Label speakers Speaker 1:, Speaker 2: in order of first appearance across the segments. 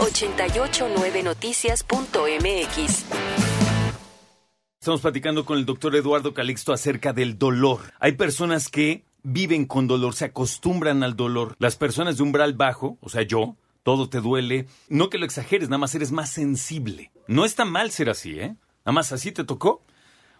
Speaker 1: 889noticias.mx.
Speaker 2: Estamos platicando con el doctor Eduardo Calixto acerca del dolor. Hay personas que viven con dolor, se acostumbran al dolor. Las personas de umbral bajo, o sea, yo, todo te duele. No que lo exageres, nada más eres más sensible. No está mal ser así, ¿eh? Nada más así te tocó.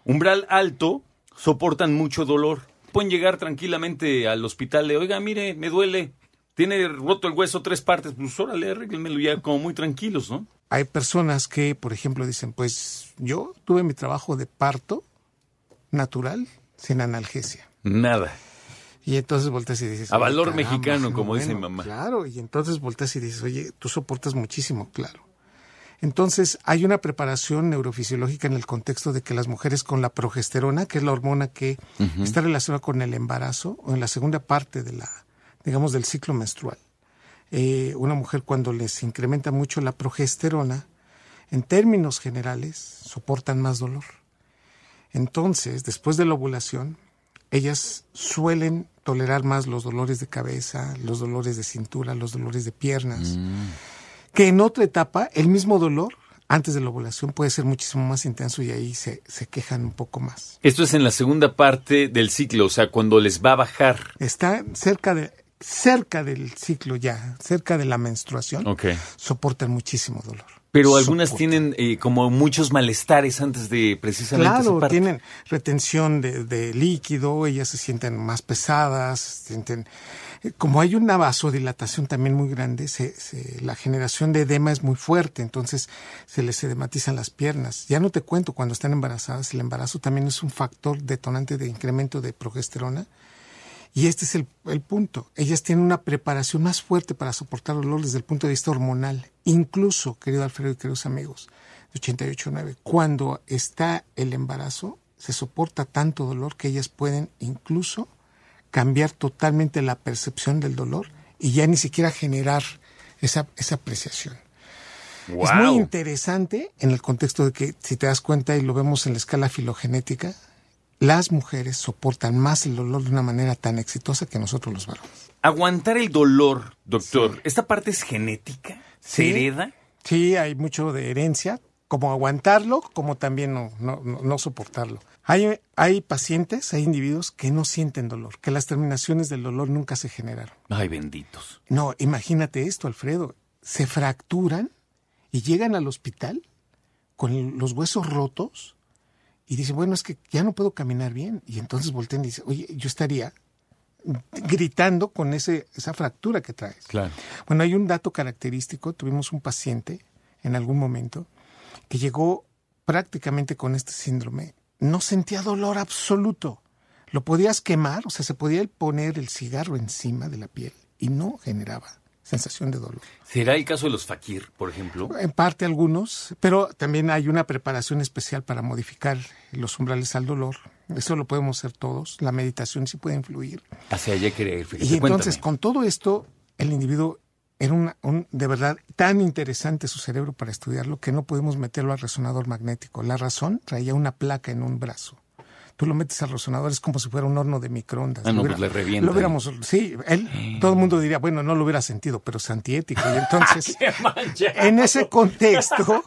Speaker 2: Umbral alto, soportan mucho dolor. Pueden llegar tranquilamente al hospital de, oiga, mire, me duele. Tiene roto el hueso tres partes. Pues órale, arréglenmelo ya como muy tranquilos, ¿no?
Speaker 3: Hay personas que, por ejemplo, dicen, pues yo tuve mi trabajo de parto natural sin analgesia.
Speaker 2: Nada.
Speaker 3: Y entonces volteas y dices...
Speaker 2: A
Speaker 3: "Oye,
Speaker 2: valor
Speaker 3: caramba,
Speaker 2: mexicano, como dice
Speaker 3: bueno,
Speaker 2: mamá.
Speaker 3: Claro, y entonces volteas y dices, oye, tú soportas muchísimo, claro. Entonces hay una preparación neurofisiológica en el contexto de que las mujeres con la progesterona, que es la hormona que está relacionada con el embarazo, o en la segunda parte de la, digamos, del ciclo menstrual, eh, una mujer cuando les incrementa mucho la progesterona, en términos generales, soportan más dolor. Entonces, después de la ovulación, ellas suelen tolerar más los dolores de cabeza, los dolores de cintura, los dolores de piernas, que en otra etapa el mismo dolor antes de la ovulación puede ser muchísimo más intenso y ahí se, se quejan un poco más.
Speaker 2: Esto es en la segunda parte del ciclo, o sea, cuando les va a bajar.
Speaker 3: Está cerca de cerca del ciclo ya, cerca de la menstruación, soportan muchísimo dolor.
Speaker 2: Pero algunas
Speaker 3: Soportan.
Speaker 2: tienen eh, como muchos malestares antes de precisamente esa
Speaker 3: Claro,
Speaker 2: parte.
Speaker 3: tienen retención de, de líquido, ellas se sienten más pesadas, se sienten... eh, Como hay una vasodilatación también muy grande, se, se- la generación de edema es muy fuerte, entonces se les edematizan las piernas. Ya no te cuento, cuando están embarazadas, el embarazo también es un factor detonante de incremento de progesterona. Y este es el, el punto. Ellas tienen una preparación más fuerte para soportar dolor desde el punto de vista hormonal. Incluso, querido Alfredo y queridos amigos, de 88.9, cuando está el embarazo, se soporta tanto dolor que ellas pueden incluso cambiar totalmente la percepción del dolor y ya ni siquiera generar esa, esa apreciación. Es muy interesante en el contexto de que, si te das cuenta y lo vemos en la escala filogenética, las mujeres soportan más el dolor de una manera tan exitosa que nosotros los varones.
Speaker 2: Aguantar el dolor, doctor. ¿Esta parte es genética? ¿Se
Speaker 3: Sí.
Speaker 2: hereda?
Speaker 3: Sí, hay mucho de herencia, como aguantarlo, como también no, no, no- no soportarlo. Hay, hay pacientes, hay individuos que no sienten dolor, que las terminaciones del dolor nunca se generaron.
Speaker 2: Ay, benditos.
Speaker 3: No, imagínate esto, Alfredo. Se fracturan y llegan al hospital con los huesos rotos y dicen, bueno, es que ya no puedo caminar bien. Y entonces voltean y dicen, oye, yo estaría gritando con ese, esa fractura que traes.
Speaker 2: Claro.
Speaker 3: Bueno, hay un dato característico. Tuvimos un paciente en algún momento que llegó prácticamente con este síndrome. No sentía dolor absoluto. Lo podías quemar, o sea, se podía poner el cigarro encima de la piel y no generaba sensación de dolor.
Speaker 2: ¿Será el caso de los fakir, por ejemplo?
Speaker 3: En parte algunos, pero también hay una preparación especial para modificar los umbrales al dolor. Eso lo podemos hacer todos. La meditación sí puede influir.
Speaker 2: Hacia allá quería ir, fíjate.
Speaker 3: Y entonces,
Speaker 2: cuéntame.
Speaker 3: con todo esto, el individuo era una- un, de verdad tan interesante su cerebro para estudiarlo que no pudimos meterlo al resonador magnético. La razón traía una placa en un brazo. Tú lo metes al resonador, es como si fuera un horno de microondas.
Speaker 2: Ah, no, pues le revienta.
Speaker 3: Lo hubiéramos, sí, él, todo el mundo diría, bueno, no lo hubiera sentido, pero es antiético. Y entonces, en ese contexto,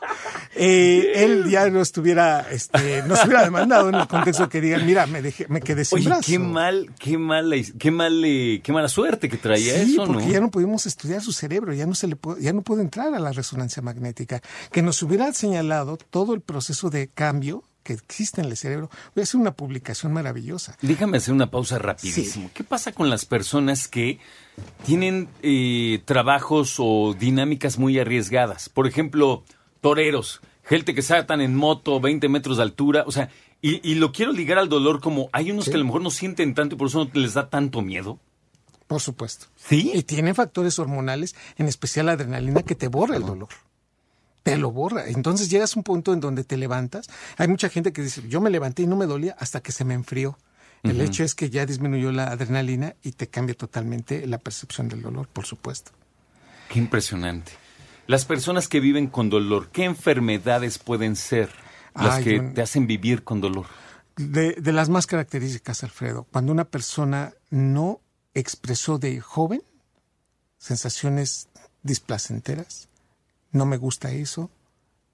Speaker 3: eh, él ya no estuviera, este, no se hubiera demandado en el contexto que digan, mira, me dejé, me quedé sin
Speaker 2: Oye,
Speaker 3: brazo.
Speaker 2: qué mal, qué mala, qué mal, eh, qué mala suerte que traía
Speaker 3: Sí,
Speaker 2: eso,
Speaker 3: porque
Speaker 2: ¿no?
Speaker 3: ya no pudimos estudiar su cerebro, ya no se le ya no pudo entrar a la resonancia magnética, que nos hubiera señalado todo el proceso de cambio que existe en el cerebro. Voy a hacer una publicación maravillosa.
Speaker 2: Déjame hacer una pausa rapidísimo. ¿Qué pasa con las personas que tienen eh, trabajos o dinámicas muy arriesgadas? Por ejemplo, toreros, gente que saltan en moto 20 metros de altura, o sea, y, y lo quiero ligar al dolor como hay unos que a lo mejor no sienten tanto y por eso no les da tanto miedo.
Speaker 3: Por supuesto.
Speaker 2: ¿Sí?
Speaker 3: Y tiene factores hormonales, en especial la adrenalina, que te borra el dolor. Te lo borra. Entonces llegas a un punto en donde te levantas. Hay mucha gente que dice, yo me levanté y no me dolía hasta que se me enfrió. El hecho es que ya disminuyó la adrenalina y te cambia totalmente la percepción del dolor, por supuesto.
Speaker 2: Qué impresionante. Las personas que viven con dolor, ¿qué enfermedades pueden ser las
Speaker 3: Ay,
Speaker 2: que
Speaker 3: yo-
Speaker 2: te hacen vivir con dolor?
Speaker 3: De, de las más características, Alfredo, cuando una persona no expresó de joven sensaciones displacenteras, no me gusta eso,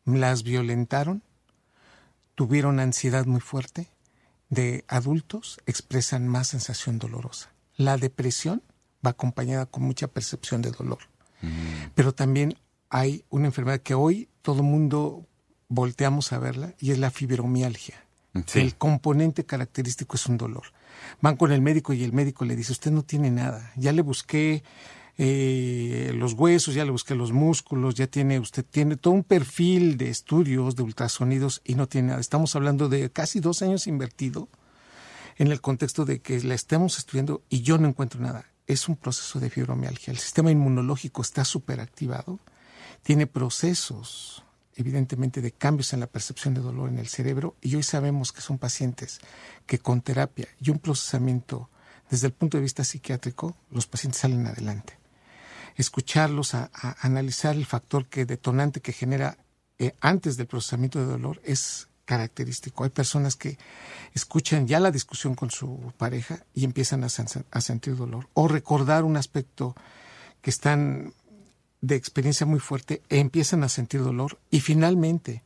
Speaker 3: las violentaron, tuvieron ansiedad muy fuerte, de adultos expresan más sensación dolorosa. La depresión va acompañada con mucha percepción de dolor. Pero también hay una enfermedad que hoy todo mundo volteamos a verla y es la fibromialgia.
Speaker 2: Sí.
Speaker 3: El componente característico es un dolor. Van con el médico y el médico le dice, usted no tiene nada. Ya le busqué eh, los huesos, ya le busqué los músculos, ya tiene, usted tiene todo un perfil de estudios, de ultrasonidos y no tiene nada. Estamos hablando de casi dos años invertido en el contexto de que la estemos estudiando y yo no encuentro nada. Es un proceso de fibromialgia. El sistema inmunológico está superactivado, tiene procesos, evidentemente, de cambios en la percepción de dolor en el cerebro y hoy sabemos que son pacientes que con terapia y un procesamiento desde el punto de vista psiquiátrico, los pacientes salen adelante. Escucharlos, a, analizar el factor que detonante que genera eh, antes del procesamiento de dolor es característico. Hay personas que escuchan ya la discusión con su pareja y empiezan a, a sentir dolor o recordar un aspecto que están de experiencia muy fuerte e empiezan a sentir dolor y finalmente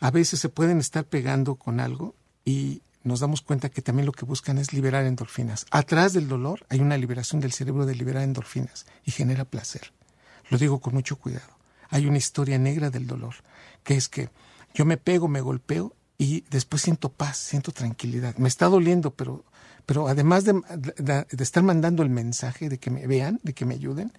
Speaker 3: a veces se pueden estar pegando con algo y nos damos cuenta que también lo que buscan es liberar endorfinas. Atrás del dolor hay una liberación del cerebro de liberar endorfinas y genera placer. Lo digo con mucho cuidado. Hay una historia negra del dolor, que es que yo me pego, me golpeo y después siento paz, siento tranquilidad. Me está doliendo, pero, pero además de, de- de estar mandando el mensaje de que me vean, de que me ayuden,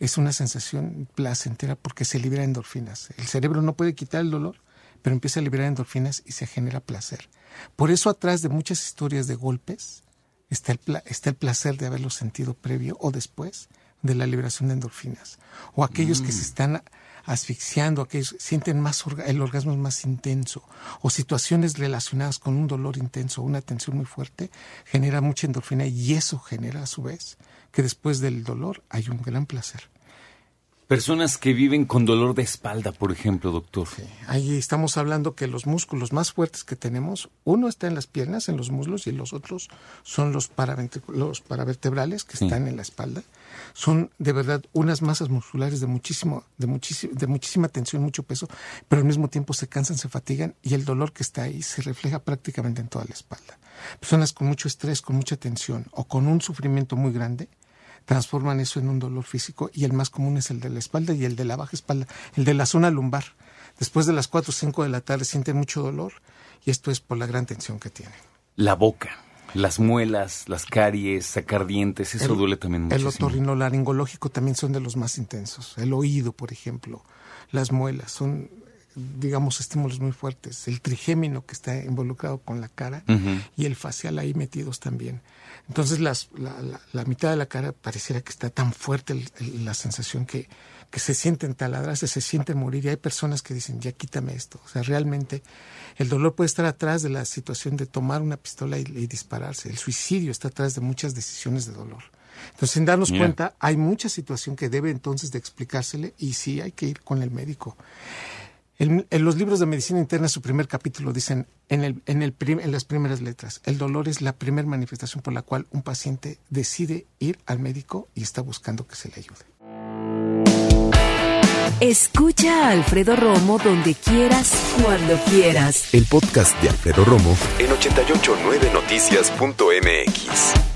Speaker 3: es una sensación placentera porque se libera endorfinas. El cerebro no puede quitar el dolor, pero empieza a liberar endorfinas y se genera placer. Por eso atrás de muchas historias de golpes está el, pla- está el placer de haberlo sentido previo o después de la liberación de endorfinas. O aquellos que se están asfixiando, aquellos sienten más orga- el orgasmo es más intenso, o situaciones relacionadas con un dolor intenso, una tensión muy fuerte, genera mucha endorfina y eso genera a su vez que después del dolor hay un gran placer.
Speaker 2: Personas que viven con dolor de espalda, por ejemplo, doctor.
Speaker 3: Ahí estamos hablando que los músculos más fuertes que tenemos, uno está en las piernas, en los muslos, y los otros son los, los paravertebrales que
Speaker 2: Sí.
Speaker 3: están en la espalda. Son de verdad unas masas musculares de muchísimo, de muchísimo, de muchísima tensión, mucho peso, pero al mismo tiempo se cansan, se fatigan y el dolor que está ahí se refleja prácticamente en toda la espalda. Personas con mucho estrés, con mucha tensión o con un sufrimiento muy grande transforman eso en un dolor físico y el más común es el de la espalda y el de la baja espalda, el de la zona lumbar. Después de las 4 o 5 de la tarde sienten mucho dolor y esto es por la gran tensión que tienen.
Speaker 2: La boca, las muelas, las caries, sacar dientes, eso
Speaker 3: El-
Speaker 2: duele también
Speaker 3: El
Speaker 2: muchísimo.
Speaker 3: otorrinolaringológico también son de los más intensos. El oído, por ejemplo, las muelas son, digamos, estímulos muy fuertes. El trigémino que está involucrado con la cara
Speaker 2: Ujú.
Speaker 3: y el facial ahí metidos también. Entonces las, la, la- la mitad de la cara pareciera que está tan fuerte el- el- la sensación que, que se sienten taladrarse, se sienten morir y hay personas que dicen, ya quítame esto. O sea, realmente el dolor puede estar atrás de la situación de tomar una pistola y, y dispararse. El suicidio está atrás de muchas decisiones de dolor. Entonces, sin darnos
Speaker 2: Mira.
Speaker 3: cuenta, hay mucha situación que debe entonces de explicársele y sí hay que ir con el médico. En los libros de medicina interna, su primer capítulo dicen en, el, en, el prim- en las primeras letras, el dolor es la primera manifestación por la cual un paciente decide ir al médico y está buscando que se le ayude.
Speaker 1: Escucha a Alfredo Romo donde quieras, cuando quieras.
Speaker 4: El podcast de Alfredo Romo en 889noticias.mx.